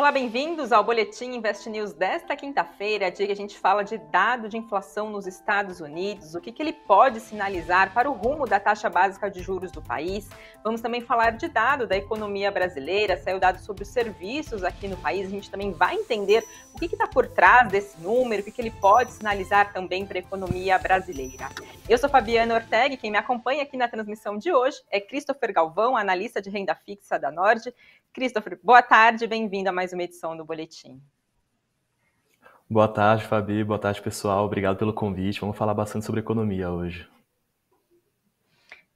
Olá, bem-vindos ao Boletim Invest News desta quinta-feira, dia que a gente fala de dado de inflação nos Estados Unidos, o que, que ele pode sinalizar para o rumo da taxa básica de juros do país. Vamos também falar de dado da economia brasileira, saiu dado sobre os serviços aqui no país, a gente também vai entender o que está por trás desse número, o que, que ele pode sinalizar também para a economia brasileira. Eu sou Fabiana Ortega e quem me acompanha aqui na transmissão de hoje é Christopher Galvão, analista de renda fixa da Nord. Christopher, boa tarde, bem-vindo a mais uma edição do Boletim. Boa tarde, Fabi. Boa tarde, pessoal. Obrigado pelo convite. Vamos falar bastante sobre economia hoje.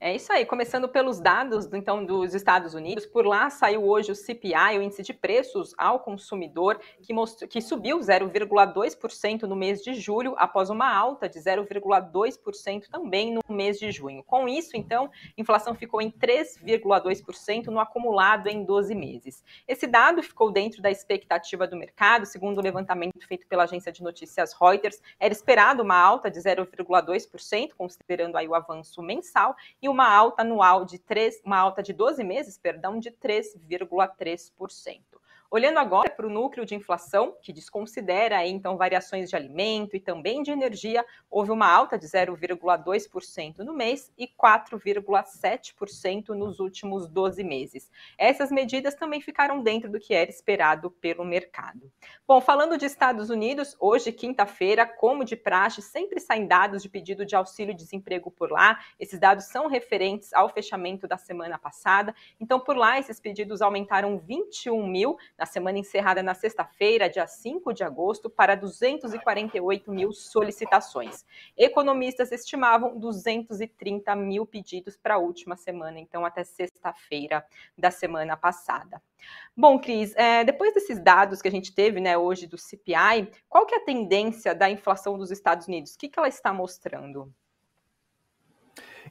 É isso aí, começando pelos dados então dos Estados Unidos, por lá saiu hoje o CPI, o índice de preços ao consumidor, que, mostrou, que subiu 0,2% no mês de julho, após uma alta de 0,2% também no mês de junho. Com isso, então, inflação ficou em 3,2% no acumulado em 12 meses. Esse dado ficou dentro da expectativa do mercado, segundo o levantamento feito pela agência de notícias Reuters, era esperado uma alta de 0,2%, considerando aí o avanço mensal, e uma alta anual de 3, uma alta de 12 meses, perdão, de 3,3%. Olhando agora para o núcleo de inflação, que desconsidera então variações de alimento e também de energia, houve uma alta de 0,2% no mês e 4,7% nos últimos 12 meses. Essas medidas também ficaram dentro do que era esperado pelo mercado. Bom, falando de Estados Unidos, hoje, quinta-feira, como de praxe, sempre saem dados de pedido de auxílio-desemprego por lá. Esses dados são referentes ao fechamento da semana passada. Então, por lá, esses pedidos aumentaram 21 mil na semana encerrada na sexta-feira, dia 5 de agosto, para 248 mil solicitações. Economistas estimavam 230 mil pedidos para a última semana, então até sexta-feira da semana passada. Bom, Cris, é, depois desses dados que a gente teve né, hoje do CPI, qual que é a tendência da inflação dos Estados Unidos? O que, que ela está mostrando?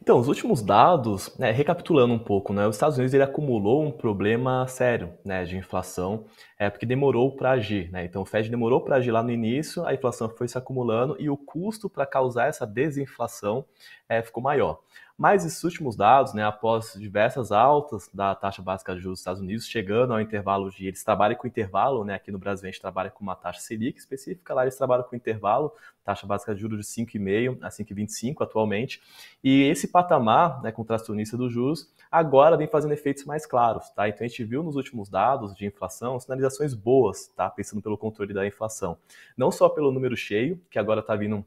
Então, os últimos dados, né, recapitulando um pouco, né, os Estados Unidos ele acumulou um problema sério né, de inflação, é, porque demorou para agir. Né? Então, o Fed demorou para agir lá no início, a inflação foi se acumulando e o custo para causar essa desinflação é, ficou maior. Mas esses últimos dados, né, após diversas altas da taxa básica de juros dos Estados Unidos, chegando ao intervalo de. Eles trabalham com intervalo, né, aqui no Brasil a gente trabalha com uma taxa Selic específica, lá eles trabalham com intervalo, taxa básica de juros de 5,5% a 5,25% atualmente. E esse patamar, né, contracionista dos juros, agora vem fazendo efeitos mais claros. Tá? Então a gente viu nos últimos dados de inflação sinalizações boas, tá? pensando pelo controle da inflação. Não só pelo número cheio, que agora está vindo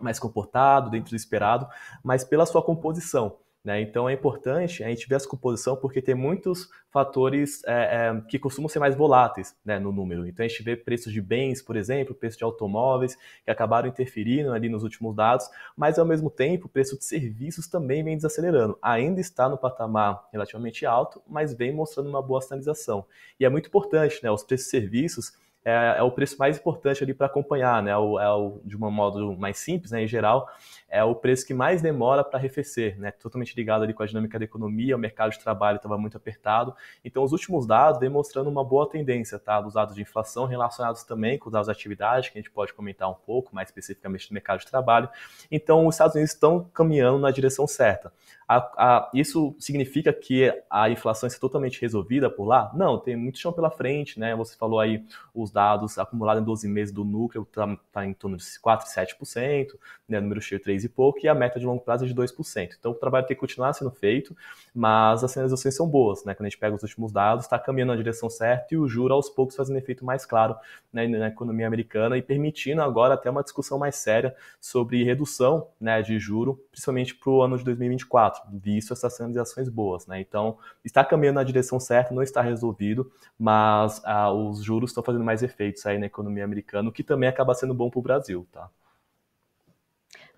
mais comportado, dentro do esperado, mas pela sua composição. Né? Então é importante a gente ver essa composição porque tem muitos fatores é, é, que costumam ser mais voláteis né, no número. Então a gente vê preços de bens, por exemplo, preço de automóveis, que acabaram interferindo ali nos últimos dados, mas ao mesmo tempo o preço de serviços também vem desacelerando. Ainda está no patamar relativamente alto, mas vem mostrando uma boa sinalização. E é muito importante, né, os preços de serviços é, é o preço mais importante ali para acompanhar, né? O, é o, de um modo mais simples, né, em geral, é o preço que mais demora para arrefecer, né? Totalmente ligado ali com a dinâmica da economia, o mercado de trabalho estava muito apertado. Então, os últimos dados vêm mostrando uma boa tendência, tá? Dos dados de inflação relacionados também com os dados de atividade, que a gente pode comentar um pouco mais especificamente do mercado de trabalho. Então, os Estados Unidos estão caminhando na direção certa. A, a, isso significa que a inflação está totalmente resolvida por lá? Não, tem muito chão pela frente, né? Você falou aí os dados acumulados em 12 meses do núcleo está tá em torno de 4, 7%, né? número cheio 3 e pouco, e a meta de longo prazo é de 2%. Então o trabalho tem que continuar sendo feito, mas as sinalizações são boas, né? Quando a gente pega os últimos dados, está caminhando na direção certa e o juro aos poucos fazendo efeito mais claro né, na economia americana e permitindo agora até uma discussão mais séria sobre redução né, de juro, principalmente para o ano de 2024 visto essas sinalizações boas. Né? Então, está caminhando na direção certa, não está resolvido, mas ah, os juros estão fazendo mais efeitos aí na economia americana, o que também acaba sendo bom para o Brasil. Tá?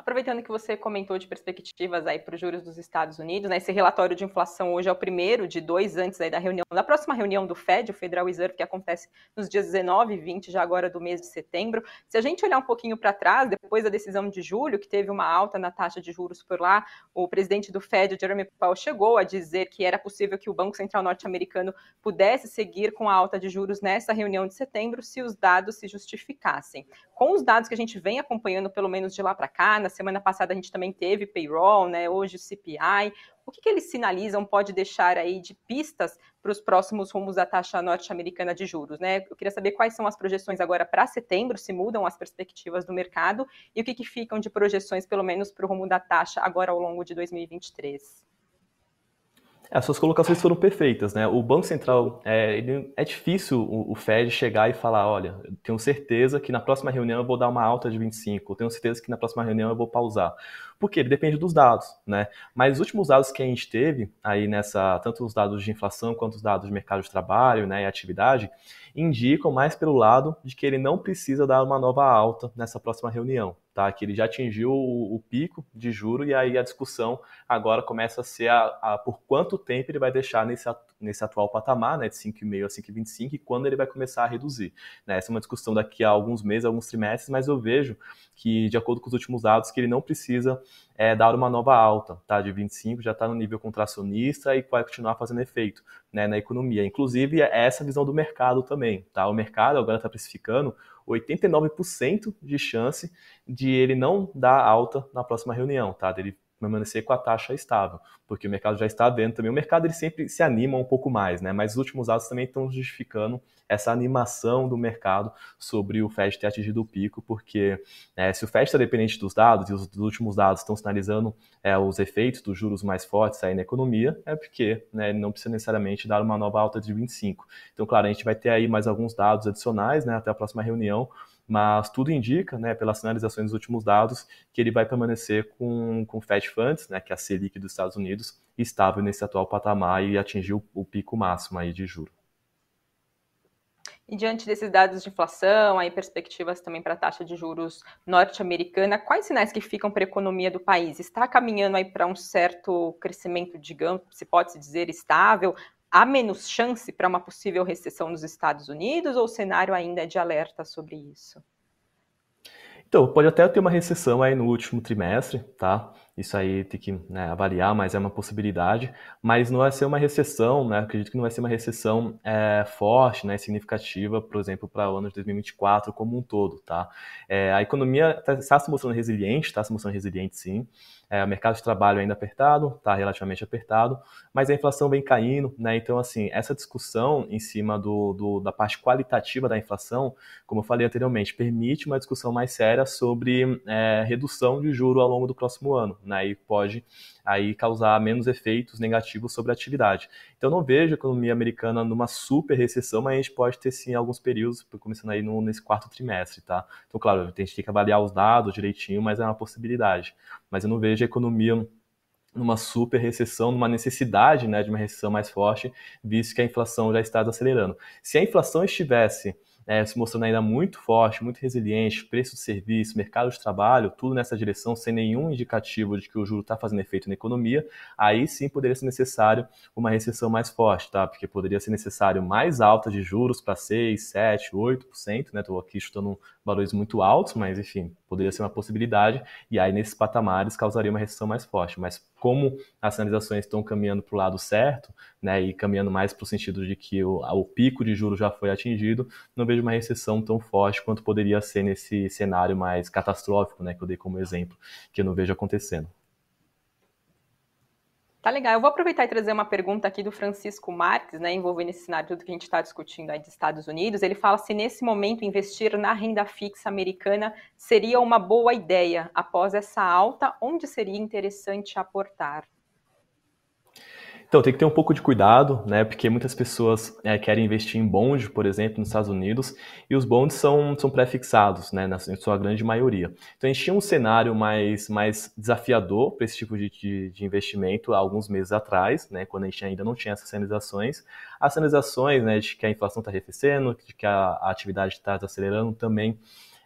Aproveitando que você comentou de perspectivas aí para os juros dos Estados Unidos, né? Esse relatório de inflação hoje é o primeiro de dois antes aí da reunião, da próxima reunião do Fed, o Federal Reserve, que acontece nos dias 19 e 20 já agora do mês de setembro. Se a gente olhar um pouquinho para trás, depois da decisão de julho, que teve uma alta na taxa de juros por lá, o presidente do Fed, Jeremy Powell, chegou a dizer que era possível que o Banco Central norte-americano pudesse seguir com a alta de juros nessa reunião de setembro se os dados se justificassem. Com os dados que a gente vem acompanhando, pelo menos de lá para cá, na semana passada a gente também teve payroll, né? Hoje o CPI. O que, que eles sinalizam pode deixar aí de pistas para os próximos rumos da taxa norte-americana de juros, né? Eu queria saber quais são as projeções agora para setembro, se mudam as perspectivas do mercado e o que, que ficam de projeções, pelo menos, para o rumo da taxa agora ao longo de 2023. As suas colocações foram perfeitas, né? O Banco Central, é, é difícil o, o, Fed chegar e falar, olha, tenho certeza que na próxima reunião eu vou dar uma alta de 25, tenho certeza que na próxima reunião eu vou pausar. Porque ele depende dos dados, né? Mas os últimos dados que a gente teve aí nessa, tanto os dados de inflação quanto os dados de mercado de trabalho, né, e atividade, indicam mais pelo lado de que ele não precisa dar uma nova alta nessa próxima reunião, tá? Que ele já atingiu o, o pico de juro e aí a discussão agora começa a ser a, a, por quanto tempo ele vai deixar nesse, nesse atual patamar, né, de 5,5 a 5,25 e quando ele vai começar a reduzir. Né? Essa é uma discussão daqui a alguns meses, alguns trimestres, mas eu vejo que, de acordo com os últimos dados, que ele não precisa é, dar uma nova alta, tá? De 25 já está no nível contracionista e vai continuar fazendo efeito né, na economia. Inclusive, é essa visão do mercado também, tá? O mercado agora está precificando 89% de chance de ele não dar alta na próxima reunião, tá? Dele permanecer com a taxa estável, porque o mercado já está vendo também. O mercado ele sempre se anima um pouco mais, né? Mas os últimos dados também estão justificando essa animação do mercado sobre o Fed ter atingido o pico, porque é, se o Fed está dependente dos dados e os últimos dados estão sinalizando é, os efeitos dos juros mais fortes aí na economia, é porque né, ele não precisa necessariamente dar uma nova alta de 25. Então, claro, a gente vai ter aí mais alguns dados adicionais né, até a próxima reunião, mas tudo indica, né, pelas sinalizações dos últimos dados, que ele vai permanecer com, com Fed Funds, né, que é a Selic dos Estados Unidos, estável nesse atual patamar e atingiu o pico máximo aí de juro. E diante desses dados de inflação, aí perspectivas também para a taxa de juros norte-americana, quais sinais que ficam para a economia do país? Está caminhando aí para um certo crescimento, digamos, se pode se dizer estável? Há menos chance para uma possível recessão nos Estados Unidos ou o cenário ainda é de alerta sobre isso? Então, pode até ter uma recessão aí no último trimestre, tá? Isso aí tem que né, avaliar, mas é uma possibilidade. Mas não vai ser uma recessão, né? Acredito que não vai ser uma recessão é, forte, né, significativa, por exemplo, para o ano de 2024 como um todo, tá? É, a economia está tá se mostrando resiliente, está se mostrando resiliente sim. É, o mercado de trabalho ainda apertado, está relativamente apertado, mas a inflação vem caindo, né? Então, assim, essa discussão em cima do, do, da parte qualitativa da inflação, como eu falei anteriormente, permite uma discussão mais séria sobre é, redução de juro ao longo do próximo ano, né? E pode aí causar menos efeitos negativos sobre a atividade. Então, não vejo a economia americana numa super recessão, mas a gente pode ter sim alguns períodos, começando aí no, nesse quarto trimestre, tá? Então, claro, a gente tem que avaliar os dados direitinho, mas é uma possibilidade. Mas eu não vejo a economia numa super recessão, numa necessidade né, de uma recessão mais forte, visto que a inflação já está acelerando. Se a inflação estivesse é, se mostrando ainda muito forte, muito resiliente, preço de serviço, mercado de trabalho, tudo nessa direção, sem nenhum indicativo de que o juro está fazendo efeito na economia, aí sim poderia ser necessário uma recessão mais forte, tá? Porque poderia ser necessário mais alta de juros para 6, 7, 8%, né? Estou aqui chutando valores muito altos, mas enfim, poderia ser uma possibilidade, e aí nesses patamares causaria uma recessão mais forte. Mas como as sinalizações estão caminhando para o lado certo, né, e caminhando mais para o sentido de que o, o, pico de juros já foi atingido, não vejo uma recessão tão forte quanto poderia ser nesse cenário mais catastrófico, né, que eu dei como exemplo, que eu não vejo acontecendo. Tá legal. Eu vou aproveitar e trazer uma pergunta aqui do Francisco Marques, né, envolvendo esse cenário tudo que a gente está discutindo aí dos Estados Unidos. Ele fala se nesse momento investir na renda fixa americana seria uma boa ideia após essa alta, onde seria interessante aportar. Então, tem que ter um pouco de cuidado, né? Porque muitas pessoas é, querem investir em bonde, por exemplo, nos Estados Unidos, e os bondes são, são pré-fixados, né? Na sua grande maioria. Então, a gente tinha um cenário mais, mais desafiador para esse tipo de, de, de, investimento há alguns meses atrás, né? Quando a gente ainda não tinha essas sinalizações. As sinalizações, né? De que a inflação está arrefecendo, de que a, a atividade está desacelerando também.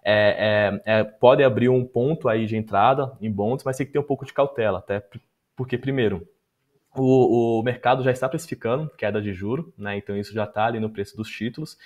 É, é, é, pode abrir um ponto aí de entrada em bonds, mas tem que ter um pouco de cautela, até porque, primeiro, o, o, mercado já está precificando queda de juro, né? Então isso já está ali no preço dos títulos.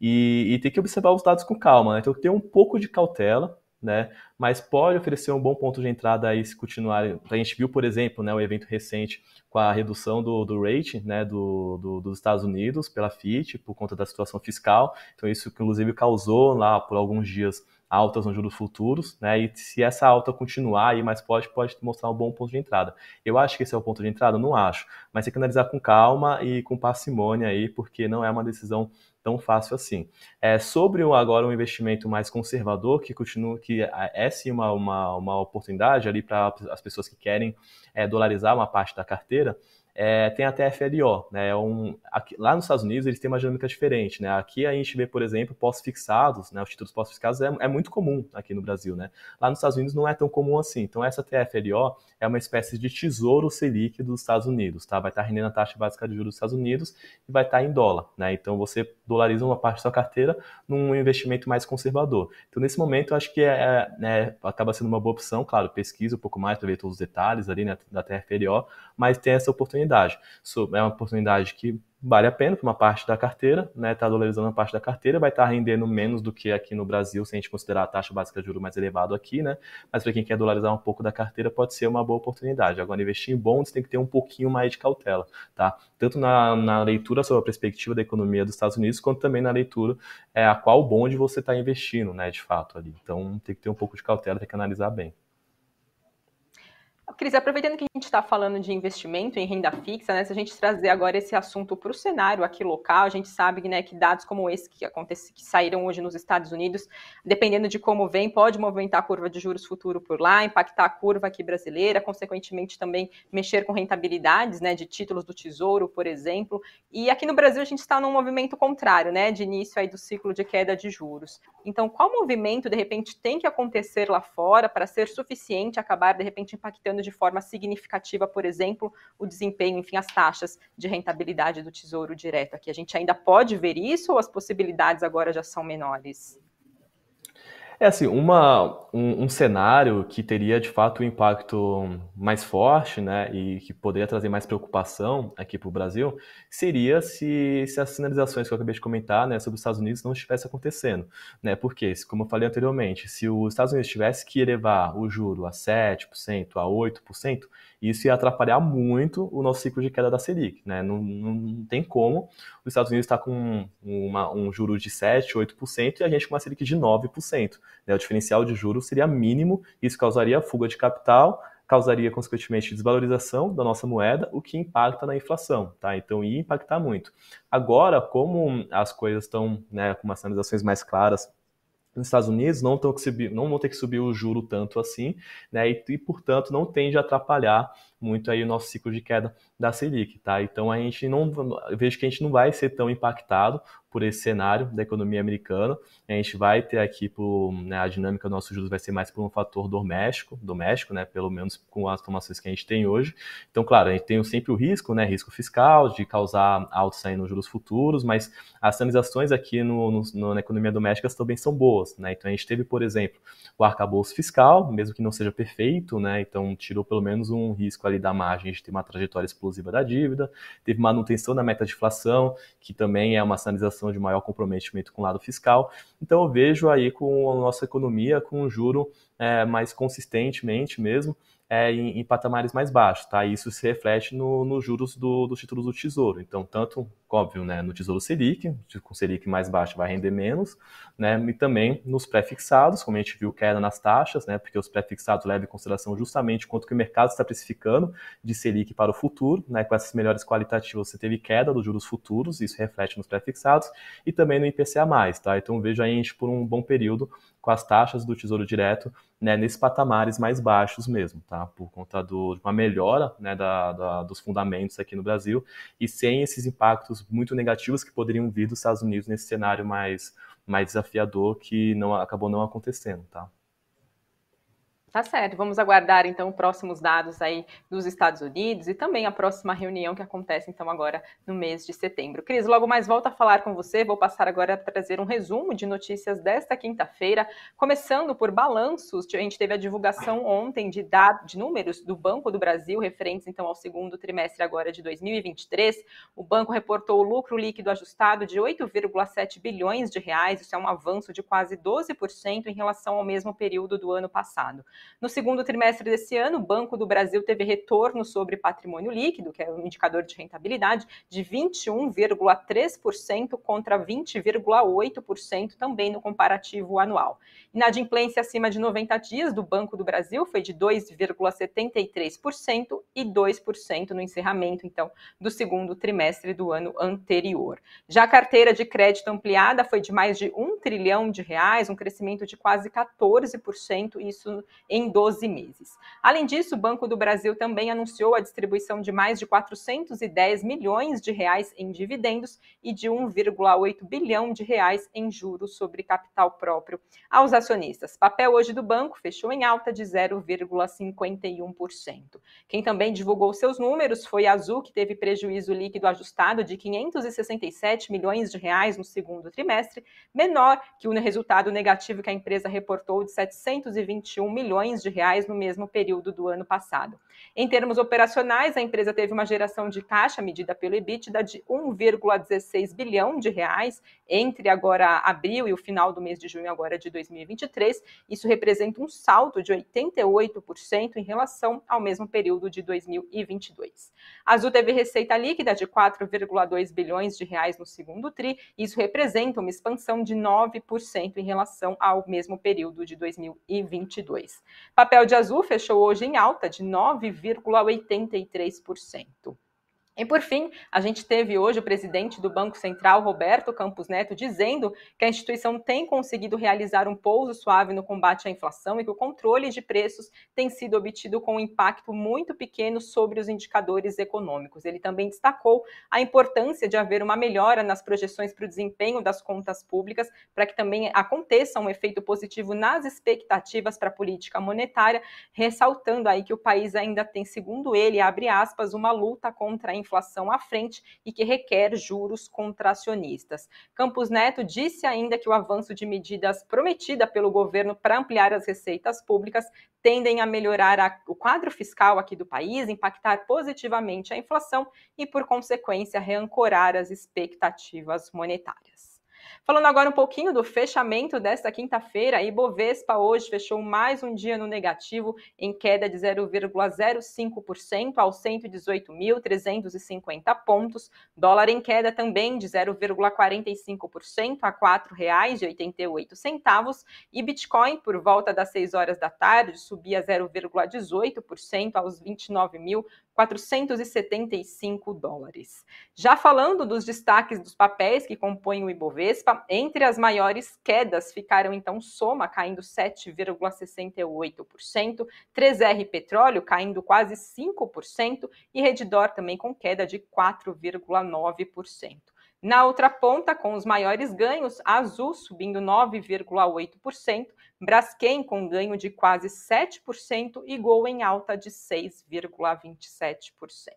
E, e, tem que observar os dados com calma, né? Então tem um pouco de cautela, né? Mas pode oferecer um bom ponto de entrada aí se continuar. A gente viu, por exemplo, né, o evento recente com a redução do, do rate né, do, do, dos Estados Unidos pela FIT por conta da situação fiscal. Então isso inclusive causou lá por alguns dias altas nos juros futuros, né? E se essa alta continuar aí mais forte, pode mostrar um bom ponto de entrada. Eu acho que esse é o ponto de entrada? Não acho. Mas tem que analisar com calma e com parcimônia aí, porque não é uma decisão tão fácil assim. É, sobre agora um investimento mais conservador, que continua, que é, é sim uma, uma, uma oportunidade ali para as pessoas que querem é, dolarizar uma parte da carteira, é, tem a TFLO. Né? É um, aqui, lá nos Estados Unidos eles têm uma dinâmica diferente. Né? Aqui a gente vê, por exemplo, pós-fixados, né? os títulos pós-fixados é, é, muito comum aqui no Brasil. Né? Lá nos Estados Unidos não é tão comum assim. Então essa TFLO é uma espécie de tesouro Selic dos Estados Unidos. Tá? Vai estar rendendo a taxa básica de juros dos Estados Unidos e vai estar em dólar. Né? Então você dolariza uma parte da sua carteira num investimento mais conservador. Então nesse momento eu acho que é, é, acaba sendo uma boa opção. Claro, pesquisa um pouco mais para ver todos os detalhes ali né, da TFLO, mas tem essa oportunidade oportunidade. É uma oportunidade que vale a pena para uma parte da carteira, né? Está dolarizando uma parte da carteira, vai estar tá rendendo menos do que aqui no Brasil, se a gente considerar a taxa básica de juros mais elevado aqui, né? Mas para quem quer dolarizar um pouco da carteira, pode ser uma boa oportunidade. Agora, investir em bonds tem que ter um pouquinho mais de cautela, tá? Tanto na, na leitura sobre a perspectiva da economia dos Estados Unidos, quanto também na leitura é, a qual bond você está investindo, né? De fato ali. Então, tem que ter um pouco de cautela, tem que analisar bem. Cris, aproveitando que a gente está falando de investimento em renda fixa, né, se a gente trazer agora esse assunto para o cenário aqui local, a gente sabe né, que dados como esse que, acontece, que saíram hoje nos Estados Unidos, dependendo de como vem, pode movimentar a curva de juros futuro por lá, impactar a curva aqui brasileira, consequentemente também mexer com rentabilidades né, de títulos do Tesouro, por exemplo. E aqui no Brasil a gente está num movimento contrário, né, de início aí do ciclo de queda de juros. Então, qual movimento, de repente, tem que acontecer lá fora para ser suficiente acabar, de repente, impactando de forma significativa, por exemplo, o desempenho, enfim, as taxas de rentabilidade do Tesouro Direto aqui? A gente ainda pode ver isso ou as possibilidades agora já são menores? É assim, uma, um, um, cenário que teria de fato um impacto mais forte, né, e que poderia trazer mais preocupação aqui para o Brasil, seria se, se as sinalizações que eu acabei de comentar, né, sobre os Estados Unidos não estivesse acontecendo, né, porque, como eu falei anteriormente, se os Estados Unidos tivesse que elevar o juro a 7%, a 8%, isso ia atrapalhar muito o nosso ciclo de queda da Selic, né, não, não tem como os Estados Unidos estar tá com uma, um juro de 7, 8% e a gente com uma Selic de 9%. Né? O diferencial de juros seria mínimo, isso causaria fuga de capital, causaria, consequentemente, desvalorização da nossa moeda, o que impacta na inflação, tá? Então, ia impactar muito. Agora, como as coisas estão né, com umas sinalizações mais claras nos Estados Unidos, não, subir, não vão ter que subir o juro tanto assim, né? E, e, portanto, não tende a atrapalhar muito aí o nosso ciclo de queda da Selic, tá? Então, a gente não, vejo que a gente não vai ser tão impactado por esse cenário da economia americana. A gente vai ter aqui por, né, a dinâmica dos nossos juros vai ser mais por um fator doméstico, doméstico, né, pelo menos com as informações que a gente tem hoje. Então, claro, a gente tem sempre o risco, né, risco fiscal de causar altos aí nos juros futuros, mas as sinalizações aqui no, no, na economia doméstica também são boas, né? Então a gente teve, por exemplo, o arcabouço fiscal, mesmo que não seja perfeito, né? Então tirou pelo menos um risco ali da margem de ter uma trajetória explosiva da dívida, teve manutenção da meta de inflação, que também é uma sinalização de maior comprometimento com o lado fiscal. Então eu vejo aí com a nossa economia com um juro é, mais consistentemente mesmo, é, em, em, patamares mais baixos, tá? Isso se reflete nos no juros do, dos títulos do Tesouro. Então, tanto, óbvio, né, no Tesouro Selic, com Selic mais baixo vai render menos, né? E também nos pré-fixados, como a gente viu queda nas taxas, né? Porque os pré-fixados levam em consideração justamente quanto que o mercado está precificando de Selic para o futuro, né? Com essas melhores qualitativas você teve queda dos juros futuros, isso reflete nos pré-fixados, e também no IPCA+, tá? Então vejo aí a gente por um bom período com as taxas do Tesouro Direto né, nesses patamares mais baixos mesmo, tá? Por conta do, de uma melhora né, da, da, dos fundamentos aqui no Brasil e sem esses impactos muito negativos que poderiam vir dos Estados Unidos nesse cenário mais, mais desafiador que não acabou não acontecendo, tá? Tá certo, vamos aguardar então próximos dados aí dos Estados Unidos e também a próxima reunião que acontece então agora no mês de setembro. Cris, logo mais volto a falar com você, vou passar agora a trazer um resumo de notícias desta quinta-feira, começando por balanços, a gente teve a divulgação ontem de dados, de números do Banco do Brasil, referentes então ao segundo trimestre agora de 2023, o banco reportou o lucro líquido ajustado de 8,7 bilhões de reais, isso é um avanço de quase 12% em relação ao mesmo período do ano passado. No segundo trimestre desse ano, o Banco do Brasil teve retorno sobre patrimônio líquido, que é um indicador de rentabilidade, de 21,3% contra 20,8% também no comparativo anual. Inadimplência acima de 90 dias do Banco do Brasil foi de 2,73% e 2% no encerramento, então, do segundo trimestre do ano anterior. Já a carteira de crédito ampliada foi de mais de um trilhão de reais, um crescimento de quase 14%, isso em 12 meses. Além disso, o Banco do Brasil também anunciou a distribuição de mais de 410 milhões de reais em dividendos e de 1,8 bilhão de reais em juros sobre capital próprio aos acionistas. Papel hoje do banco fechou em alta de 0,51%. Quem também divulgou seus números foi a Azul, que teve prejuízo líquido ajustado de 567 milhões de reais no segundo trimestre, menor que o resultado negativo que a empresa reportou de 721 milhões de reais no mesmo período do ano passado. Em termos operacionais, a empresa teve uma geração de caixa medida pelo EBITDA de 1,16 bilhão de reais entre agora abril e o final do mês de junho agora de 2023. Isso representa um salto de 88% em relação ao mesmo período de 2022. A Azul teve receita líquida de 4,2 bilhões de reais no segundo tri. Isso representa uma expansão de 9% em relação ao mesmo período de 2022. Papel de Azul fechou hoje em alta de 9,83%. E por fim, a gente teve hoje o presidente do Banco Central, Roberto Campos Neto, dizendo que a instituição tem conseguido realizar um pouso suave no combate à inflação e que o controle de preços tem sido obtido com um impacto muito pequeno sobre os indicadores econômicos. Ele também destacou a importância de haver uma melhora nas projeções para o desempenho das contas públicas, para que também aconteça um efeito positivo nas expectativas para a política monetária, ressaltando aí que o país ainda tem, segundo ele, abre aspas, uma luta contra a inflação inflação à frente e que requer juros contracionistas. Campos Neto disse ainda que o avanço de medidas prometida pelo governo para ampliar as receitas públicas tendem a melhorar a, o quadro fiscal aqui do país, impactar positivamente a inflação e, por consequência, reancorar as expectativas monetárias. Falando agora um pouquinho do fechamento desta quinta-feira, Ibovespa hoje fechou mais um dia no negativo, em queda de 0,05% aos 118.350 pontos. Dólar em queda também de 0,45% a R$ 4,88. E Bitcoin, por volta das 6 horas da tarde, subia 0,18% aos 29.000 475 dólares. Já falando dos destaques dos papéis que compõem o Ibovespa, entre as maiores quedas ficaram então Soma caindo 7,68%, 3R Petróleo caindo quase 5% e Redditor também com queda de 4,9%. Na outra ponta, com os maiores ganhos, Azul subindo 9,8%, Braskem com ganho de quase 7% e Gol em alta de 6,27%.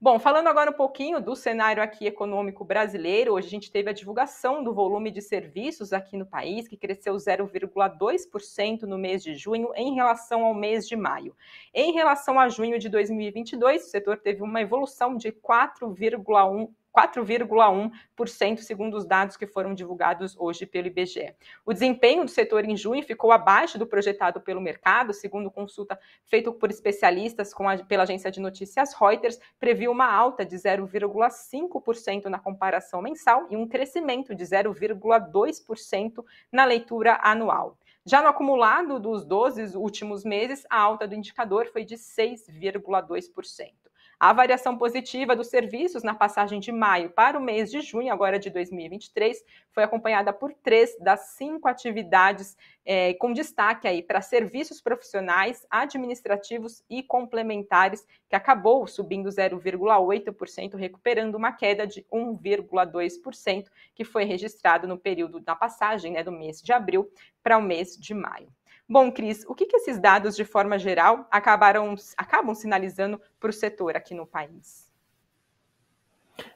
Bom, falando agora um pouquinho do cenário aqui econômico brasileiro, hoje a gente teve a divulgação do volume de serviços aqui no país, que cresceu 0,2% no mês de junho em relação ao mês de maio. Em relação a junho de 2022, o setor teve uma evolução de 4,1 4,1%, segundo os dados que foram divulgados hoje pelo IBGE. O desempenho do setor em junho ficou abaixo do projetado pelo mercado, segundo consulta feita por especialistas a, pela agência de notícias Reuters, previu uma alta de 0,5% na comparação mensal e um crescimento de 0,2% na leitura anual. Já no acumulado dos 12 últimos meses, a alta do indicador foi de 6,2%. A variação positiva dos serviços na passagem de maio para o mês de junho, agora de 2023, foi acompanhada por três das cinco atividades, é, com destaque aí para serviços profissionais, administrativos e complementares, que acabou subindo 0,8%, recuperando uma queda de 1,2%, que foi registrado no período da passagem né, do mês de abril para o mês de maio. Bom, Cris, o que, que esses dados, de forma geral, acabaram, acabam sinalizando para o setor aqui no país?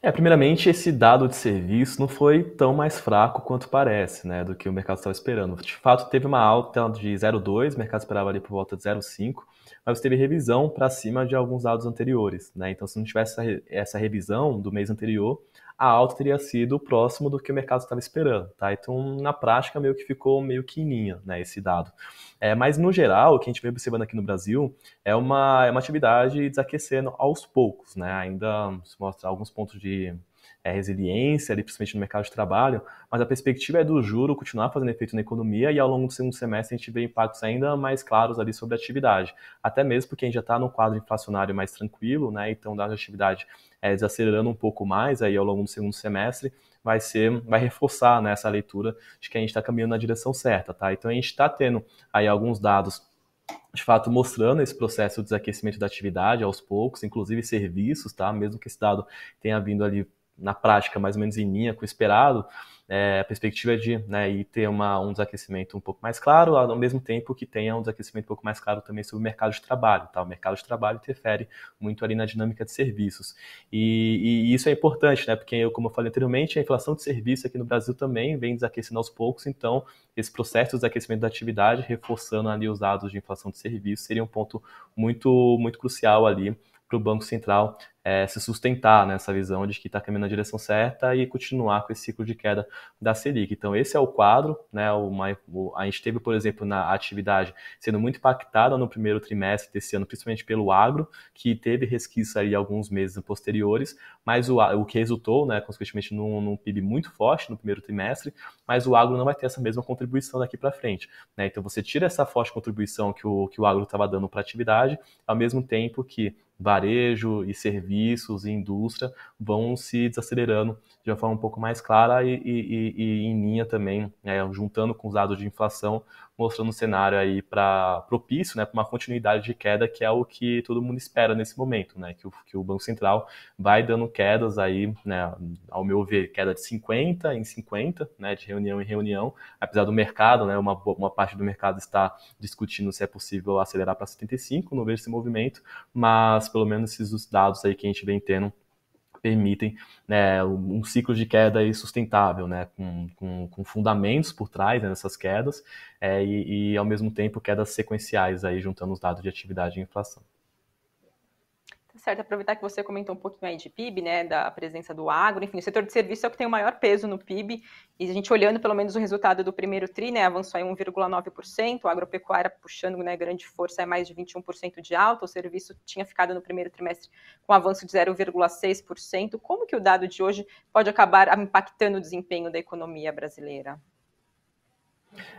É, primeiramente, esse dado de serviço não foi tão mais fraco quanto parece, né, do que o mercado estava esperando. De fato, teve uma alta de 0,2, o mercado esperava ali por volta de 0,5, mas teve revisão para cima de alguns dados anteriores, né? Então, se não tivesse essa, essa revisão do mês anterior, a alta teria sido próximo do que o mercado estava esperando, tá? Então, na prática, meio que ficou meio linha, né, esse dado. É, mas, no geral, o que a gente vem observando aqui no Brasil é uma, é uma atividade desaquecendo aos poucos, né? Ainda se mostra alguns pontos de é, resiliência, ali, principalmente no mercado de trabalho, mas a perspectiva é do juro continuar fazendo efeito na economia e ao longo do segundo semestre a gente vê impactos ainda mais claros ali sobre a atividade. Até mesmo porque a gente já está num quadro inflacionário mais tranquilo, né? Então, da atividade é, desacelerando um pouco mais aí ao longo do segundo semestre, vai ser, vai reforçar né, essa leitura de que a gente está caminhando na direção certa, tá? Então a gente está tendo aí alguns dados de fato mostrando esse processo de desaquecimento da atividade aos poucos, inclusive serviços, tá? Mesmo que esse dado tenha vindo ali na prática mais ou menos em linha com o esperado, é, a perspectiva é de né, ter uma, um desaquecimento um pouco mais claro, ao mesmo tempo que tenha um desaquecimento um pouco mais claro também sobre o mercado de trabalho. Tá? O mercado de trabalho interfere muito ali na dinâmica de serviços. E, e isso é importante, né? porque, como eu falei anteriormente, a inflação de serviço aqui no Brasil também vem desaquecendo aos poucos, então esse processo de desaquecimento da atividade, reforçando ali os dados de inflação de serviço, seria um ponto muito, muito crucial ali para o Banco Central é, se sustentar nessa visão de que está caminhando na direção certa e continuar com esse ciclo de queda da Selic. Então, esse é o quadro. Né, a gente teve, por exemplo, na atividade sendo muito impactada no primeiro trimestre desse ano, principalmente pelo agro, que teve resquício aí alguns meses posteriores, mas o, o que resultou, né, consequentemente, num, num PIB muito forte no primeiro trimestre, mas o agro não vai ter essa mesma contribuição daqui para frente. Né? Então, você tira essa forte contribuição que o, que o agro estava dando para a atividade, ao mesmo tempo que varejo e serviços e indústria vão se desacelerando de uma forma um pouco mais clara e, e, e em linha também, né, juntando com os dados de inflação, mostrando um cenário aí para propício né, para uma continuidade de queda, que é o que todo mundo espera nesse momento, né, que, o, que o Banco Central vai dando quedas aí, né, ao meu ver, queda de 50 em 50, né, de reunião em reunião, apesar do mercado, né, uma, uma parte do mercado está discutindo se é possível acelerar para 75, não vejo esse movimento, mas pelo menos esses dados aí que a gente vem tendo permitem né, um ciclo de queda sustentável, né, com, com, com fundamentos por trás né, dessas quedas é, e, e, ao mesmo tempo, quedas sequenciais, aí, juntando os dados de atividade e inflação certo. Aproveitar que você comentou um pouquinho aí de PIB, né, da presença do agro, enfim, o setor de serviço é o que tem o maior peso no PIB, e a gente olhando pelo menos o resultado do primeiro TRI, né, avançou em 1,9%, o agropecuária puxando, né, grande força, é mais de 21% de alta, o serviço tinha ficado no primeiro trimestre com avanço de 0,6%, como que o dado de hoje pode acabar impactando o desempenho da economia brasileira?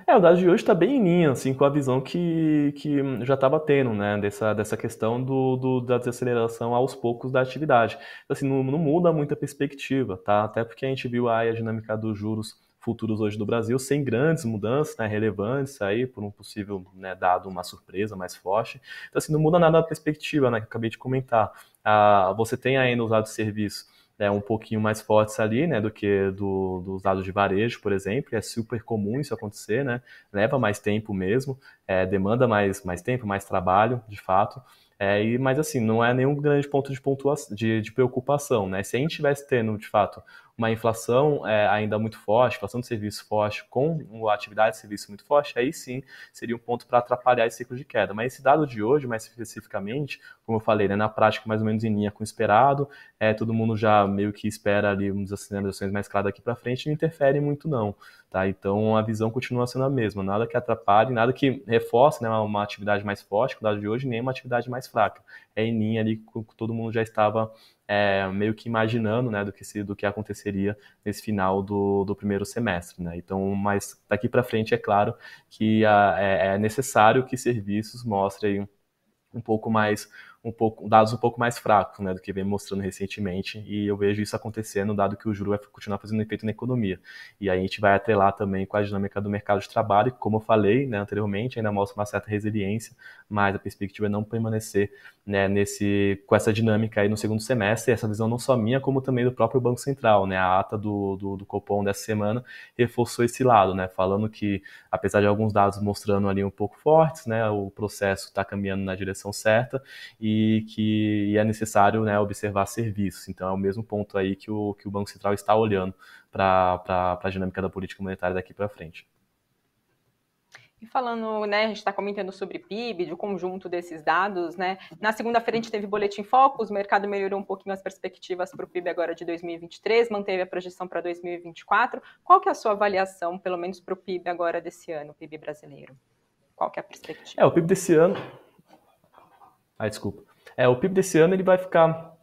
É, o dado de hoje está bem em linha, assim, com a visão que, que já estava tendo, né, dessa, dessa questão do, do, da desaceleração aos poucos da atividade. Então, assim, não, não muda muito a perspectiva, tá? Até porque a gente viu aí a dinâmica dos juros futuros hoje do Brasil sem grandes mudanças né, relevantes aí por um possível né, dado uma surpresa mais forte. Então assim não muda nada a perspectiva, né, que eu acabei de comentar. Ah, você tem ainda os dados de serviço né, um pouquinho mais fortes ali, né, do que do, dos dados de varejo, por exemplo. É super comum isso acontecer, né? Leva mais tempo mesmo, é, demanda mais, mais tempo, mais trabalho, de fato. É, e, mas assim, não é nenhum grande ponto de, pontuação, de, de preocupação, né? Se a gente estivesse tendo, de fato, uma inflação é, ainda muito forte, inflação de serviço forte, com uma atividade de serviço muito forte, aí sim seria um ponto para atrapalhar esse ciclo de queda. Mas esse dado de hoje, mais especificamente, como eu falei, né, na prática mais ou menos em linha com o esperado, é, todo mundo já meio que espera ali umas acelerações mais claras daqui para frente, não interfere muito não. Tá? Então a visão continua sendo a mesma, nada que atrapalhe, nada que reforce né, uma atividade mais forte, com o dado de hoje, nem uma atividade mais fraca. É em linha ali com que todo mundo já estava é, meio que imaginando né, do, que se, do que aconteceria nesse final do, do primeiro semestre. Né? Então, mas daqui para frente é claro que a, é, é, necessário que serviços mostrem um pouco mais um pouco, dados um pouco mais fracos né, do que vem mostrando recentemente, e eu vejo isso acontecendo, dado que o juro vai continuar fazendo efeito na economia. E aí a gente vai atrelar também com a dinâmica do mercado de trabalho, que, como eu falei né, anteriormente, ainda mostra uma certa resiliência, mas a perspectiva é não permanecer né, nesse, com essa dinâmica aí no segundo semestre, e essa visão não só minha, como também do próprio Banco Central. Né, a ata do, do, do Copom dessa semana reforçou esse lado, né, falando que, apesar de alguns dados mostrando ali um pouco fortes, né, o processo está caminhando na direção certa, e que é necessário né, observar serviços. Então, é o mesmo ponto aí que o, que o Banco Central está olhando para a dinâmica da política monetária daqui para frente. E falando, né, a gente está comentando sobre PIB, do conjunto desses dados, né? Na segunda-feira a gente teve boletim Focus, o mercado melhorou um pouquinho as perspectivas para o PIB agora de 2023, manteve a projeção para 2024. Qual que é a sua avaliação, pelo menos para o PIB agora desse ano, PIB brasileiro? Qual que é a perspectiva? É, o PIB desse ano. Ah, desculpa. É, o PIB desse ano ele vai ficar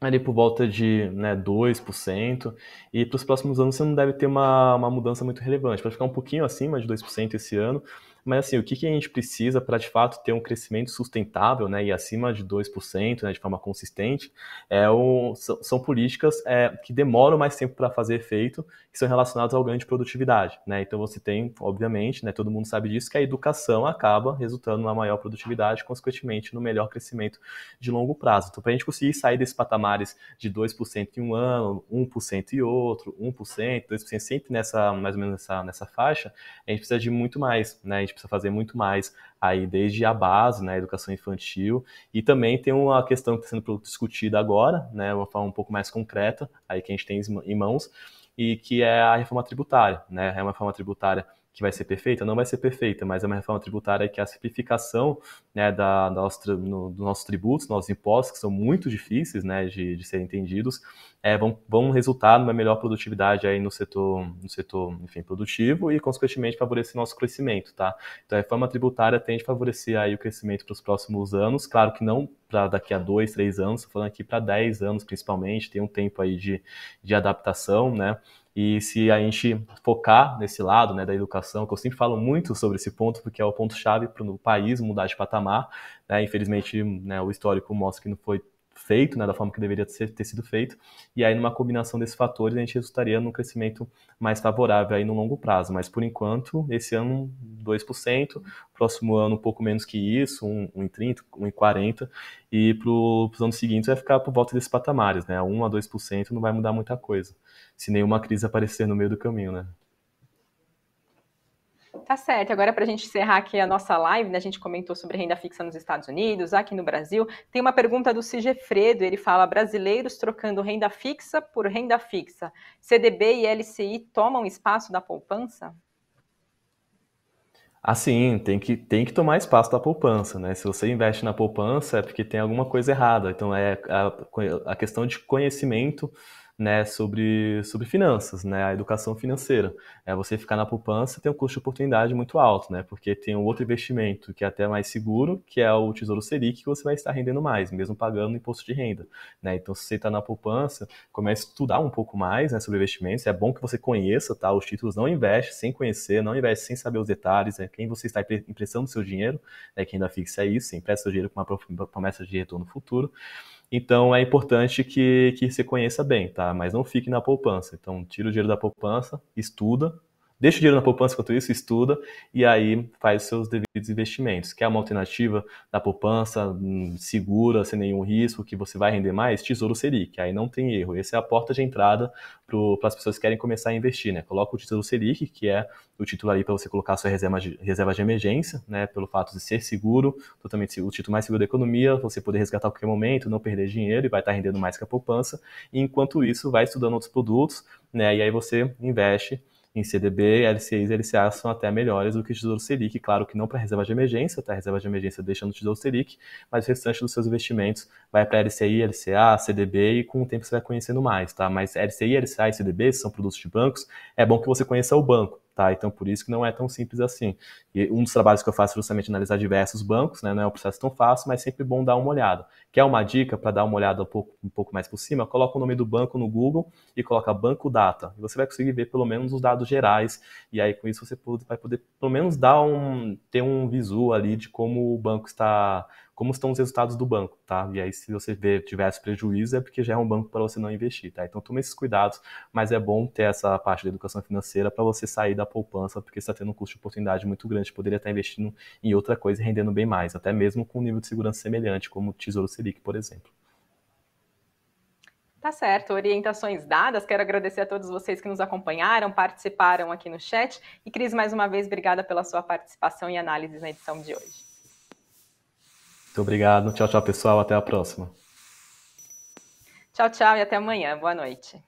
ali por volta de né, 2%, e para os próximos anos você não deve ter uma, uma mudança muito relevante, vai ficar um pouquinho acima de 2% esse ano, mas assim, o que, que a gente precisa para de fato ter um crescimento sustentável né, e acima de 2% né, de forma consistente é o, são, são políticas é, que demoram mais tempo para fazer efeito, que são relacionadas ao ganho de produtividade. Né? Então você tem, obviamente, né, todo mundo sabe disso, que a educação acaba resultando numa maior produtividade, consequentemente no melhor crescimento de longo prazo. Então, para a gente conseguir sair desses patamares de 2% em um ano, 1% em outro, 1%, 2%, sempre nessa, mais ou menos nessa, nessa faixa, a gente precisa de muito mais. Né? Gente precisa fazer muito mais aí desde a base, né, educação infantil, e também tem uma questão que está sendo discutida agora, né, uma forma um pouco mais concreta, aí que a gente tem em mãos, e que é a reforma tributária, né, é uma reforma tributária que vai ser perfeita? Não vai ser perfeita, mas é uma reforma tributária que a simplificação né, da, da nosso, no, dos nossos tributos, nossos impostos, que são muito difíceis né, de, de serem entendidos, é, vão, vão resultar numa melhor produtividade aí no setor, no setor enfim, produtivo e, consequentemente, favorecer nosso crescimento. Tá? Então, a reforma tributária tende a favorecer aí o crescimento para os próximos anos, claro que não para daqui a dois, três anos, estou falando aqui para dez anos principalmente, tem um tempo aí de, de adaptação, né? E se a gente focar nesse lado né, da educação, que eu sempre falo muito sobre esse ponto, porque é o ponto-chave para o país mudar de patamar, né, infelizmente né, o histórico mostra que não foi feito, né, da forma que deveria ter, ter, sido feito, e aí numa combinação desses fatores a gente resultaria num crescimento mais favorável aí no longo prazo, mas por enquanto, esse ano 2%, próximo ano um pouco menos que isso, 1,30%, 1,40%, e para os anos seguintes vai ficar por volta desses patamares, né, 1 a 2% não vai mudar muita coisa, se nenhuma crise aparecer no meio do caminho, né. Tá certo. Agora, para a gente encerrar aqui a nossa live, né, a gente comentou sobre renda fixa nos Estados Unidos, aqui no Brasil. Tem uma pergunta do Sigefredo, ele fala: brasileiros trocando renda fixa por renda fixa. CDB e LCI tomam espaço da poupança? Assim, tem que, tem que tomar espaço da poupança, né? Se você investe na poupança é porque tem alguma coisa errada. Então, é a, a questão de conhecimento né, sobre, sobre finanças, né, a educação financeira. É, você ficar na poupança tem um custo de oportunidade muito alto, né, porque tem um outro investimento que é até mais seguro, que é o Tesouro Selic, que você vai estar rendendo mais, mesmo pagando imposto de renda. Né? Então, se você está na poupança, comece a estudar um pouco mais né, sobre investimentos. É bom que você conheça tá, os títulos, não investe sem conhecer, não investe sem saber os detalhes, né, quem você está emprestando seu dinheiro, né, quem ainda fixa é isso, empresta seu dinheiro com uma promessa de retorno futuro. Então é importante que, que você conheça bem, tá? Mas não fique na poupança. Então tira o dinheiro da poupança, estuda, deixa o dinheiro na poupança enquanto isso, estuda e aí faz os seus devidos investimentos. Quer uma alternativa da poupança hum, segura, sem nenhum risco, que você vai render mais? Tesouro Selic, aí não tem erro. Essa é a porta de entrada para as pessoas que querem começar a investir, né? Coloca o Tesouro Selic, que é o título aí para você colocar a sua reserva de, reserva de emergência, né? Pelo fato de ser seguro, totalmente o título mais seguro da economia, você poder resgatar a qualquer momento, não perder dinheiro e vai estar rendendo mais que a poupança. E enquanto isso, vai estudando outros produtos, né? E aí você investe em CDB, LCIs e LCA são até melhores do que o Tesouro Selic. Claro que não para reserva de emergência, tá? Reserva de emergência deixa no Tesouro Selic, mas o restante dos seus investimentos vai para LCI, LCA, CDB e com o tempo você vai conhecendo mais, tá? Mas LCI, LCA e CDB são produtos de bancos, é bom que você conheça o banco tá? Então, por isso que não é tão simples assim. E um dos trabalhos que eu faço é justamente analisar diversos bancos, né? Não é um processo tão fácil, mas sempre bom dar uma olhada. Quer uma dica para dar uma olhada um pouco, um pouco mais por cima? Coloca o nome do banco no Google e coloca Banco Data. E você vai conseguir ver pelo menos os dados gerais. E aí, com isso, você vai poder pelo menos dar um, ter um visual ali de como o banco está como estão os resultados do banco, tá? E aí, se você vê tivesse prejuízo, é porque já é um banco para você não investir, tá? Então, tome esses cuidados, mas é bom ter essa parte da educação financeira para você sair da poupança, porque está tendo um custo de oportunidade muito grande, poderia estar investindo em outra coisa e rendendo bem mais, até mesmo com um nível de segurança semelhante, como o Tesouro Selic, por exemplo. Tá certo, orientações dadas. Quero agradecer a todos vocês que nos acompanharam, participaram aqui no chat. E Cris, mais uma vez, obrigada pela sua participação e análise na edição de hoje. Muito obrigado. Tchau, tchau, pessoal. Até a próxima. Tchau, tchau e até amanhã. Boa noite.